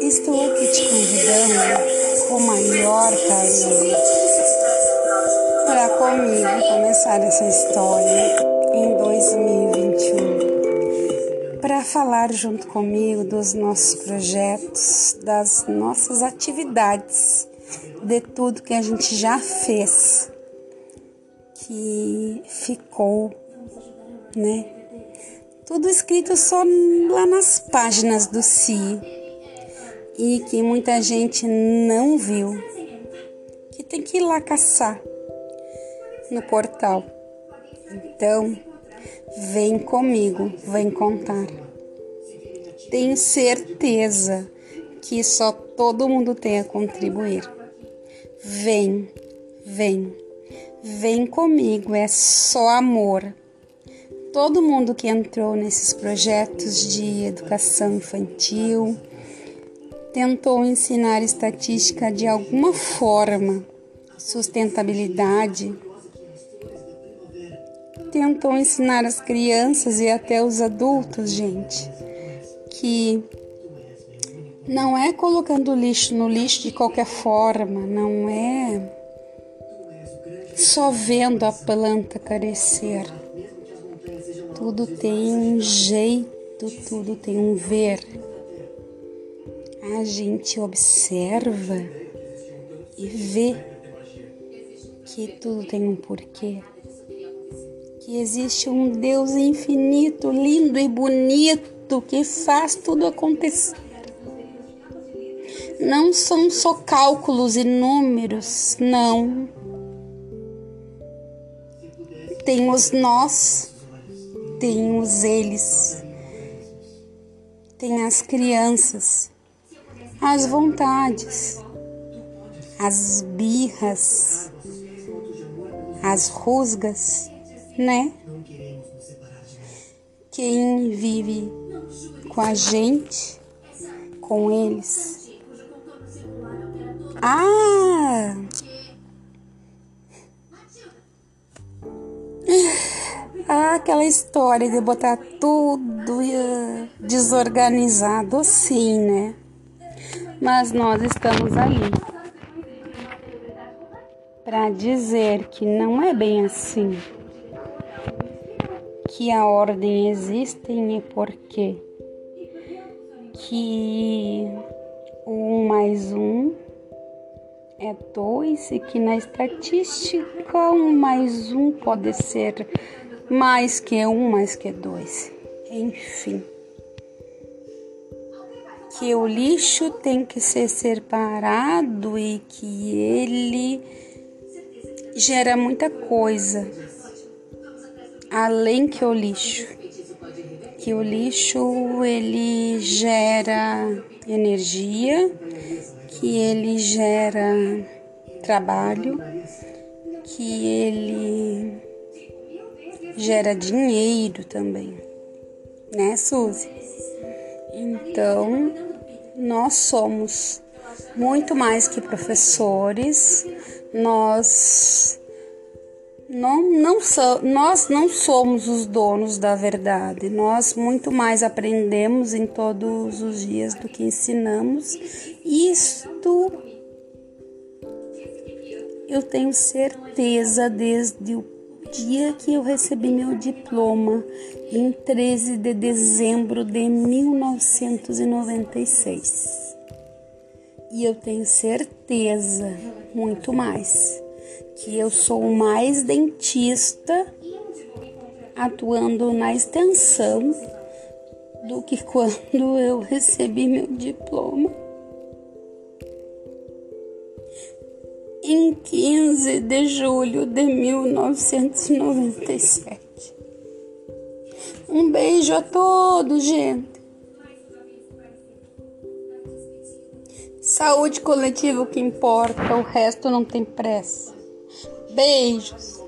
Estou aqui te convidando com maior carinho para comigo começar essa história em 2021. Para falar junto comigo dos nossos projetos, das nossas atividades, de tudo que a gente já fez, que ficou, né? Tudo escrito só lá nas páginas do CI e que muita gente não viu, que tem que ir lá caçar no portal. Então, vem comigo, vem contar. Tenho certeza que só todo mundo tem a contribuir. Vem, vem, vem comigo, é só amor. Todo mundo que entrou nesses projetos de educação infantil tentou ensinar estatística de alguma forma, sustentabilidade, tentou ensinar as crianças e até os adultos, gente, que não é colocando lixo no lixo de qualquer forma, não é só vendo a planta carecer tudo tem um jeito, tudo tem um ver. A gente observa e vê que tudo tem um porquê. Que existe um Deus infinito, lindo e bonito que faz tudo acontecer. Não são só cálculos e números, não. Tem os nós tem os eles, tem as crianças, as vontades, as birras, as rusgas, né? Quem vive com a gente, com eles. Ah! Ah, aquela história de botar tudo uh, desorganizado, sim, né? Mas nós estamos ali para dizer que não é bem assim. Que a ordem existe e por quê? Que um mais um é dois e que na estatística um mais um pode ser mais que um, mais que dois. Enfim. Que o lixo tem que ser separado e que ele gera muita coisa além que o lixo. Que o lixo ele gera energia, que ele gera trabalho, que ele gera dinheiro também, né, Suzy? Então, nós somos muito mais que professores, nós não, não so, nós não somos os donos da verdade, nós muito mais aprendemos em todos os dias do que ensinamos. Isto eu tenho certeza desde o dia que eu recebi meu diploma, em 13 de dezembro de 1996. E eu tenho certeza, muito mais, que eu sou mais dentista atuando na extensão do que quando eu recebi meu diploma. em 15 de julho de 1997. Um beijo a todos, gente. Saúde coletiva o que importa, o resto não tem pressa. Beijos.